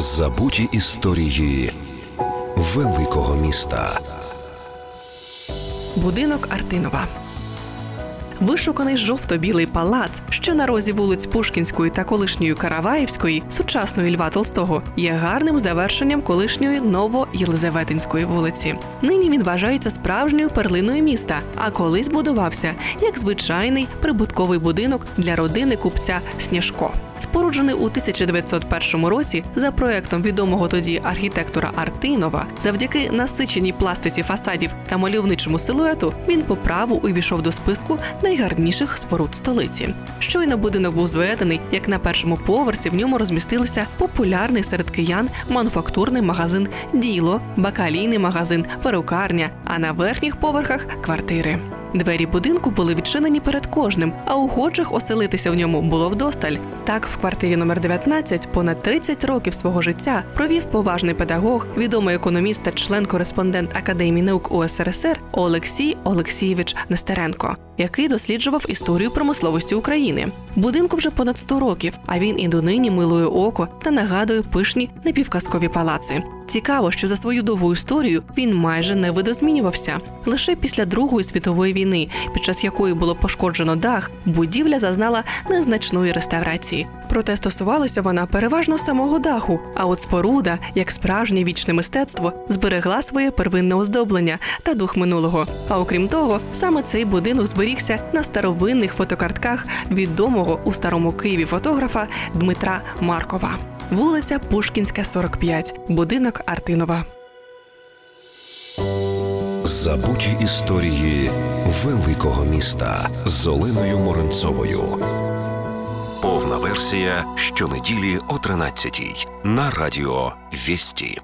Забуті історії великого міста. Будинок Артинова. Вишуканий жовто-білий палац, що на розі вулиць Пушкінської та колишньої Караваївської, сучасної Льва Толстого, є гарним завершенням колишньої Ново-Єлизаветинської вулиці. Нині він вважається справжньою перлиною міста, а колись будувався як звичайний прибутковий будинок для родини купця Сніжко. Споруджений у 1901 році за проектом відомого тоді архітектора Артинова, завдяки насиченій пластиці фасадів та мальовничому силуету, він по праву увійшов до списку найгарніших споруд столиці. Щойно будинок був зведений, як на першому поверсі в ньому розмістилися популярний серед киян мануфактурний магазин Діло, бакалійний магазин, перукарня, а на верхніх поверхах квартири. Двері будинку були відчинені перед кожним, а охочих оселитися в ньому було вдосталь. Так, в квартирі номер 19 понад 30 років свого життя провів поважний педагог, відомий економіст та член-кореспондент Академії наук УСРСР Олексій Олексійович Нестеренко, який досліджував історію промисловості України. Будинку вже понад 100 років, а він і донині милує око та нагадує пишні напівказкові палаци. Цікаво, що за свою довгу історію він майже не видозмінювався. Лише після Другої світової війни, під час якої було пошкоджено дах, будівля зазнала незначної реставрації. Проте стосувалася вона переважно самого даху. А от споруда, як справжнє вічне мистецтво, зберегла своє первинне оздоблення та дух минулого. А окрім того, саме цей будинок зберігся на старовинних фотокартках відомого у старому Києві фотографа Дмитра Маркова. Вулиця Пушкінська, 45, будинок Артинова. Забуті історії великого міста з Оленою Моренцовою. Повна версія щонеділі о 13 на радіо Вісті.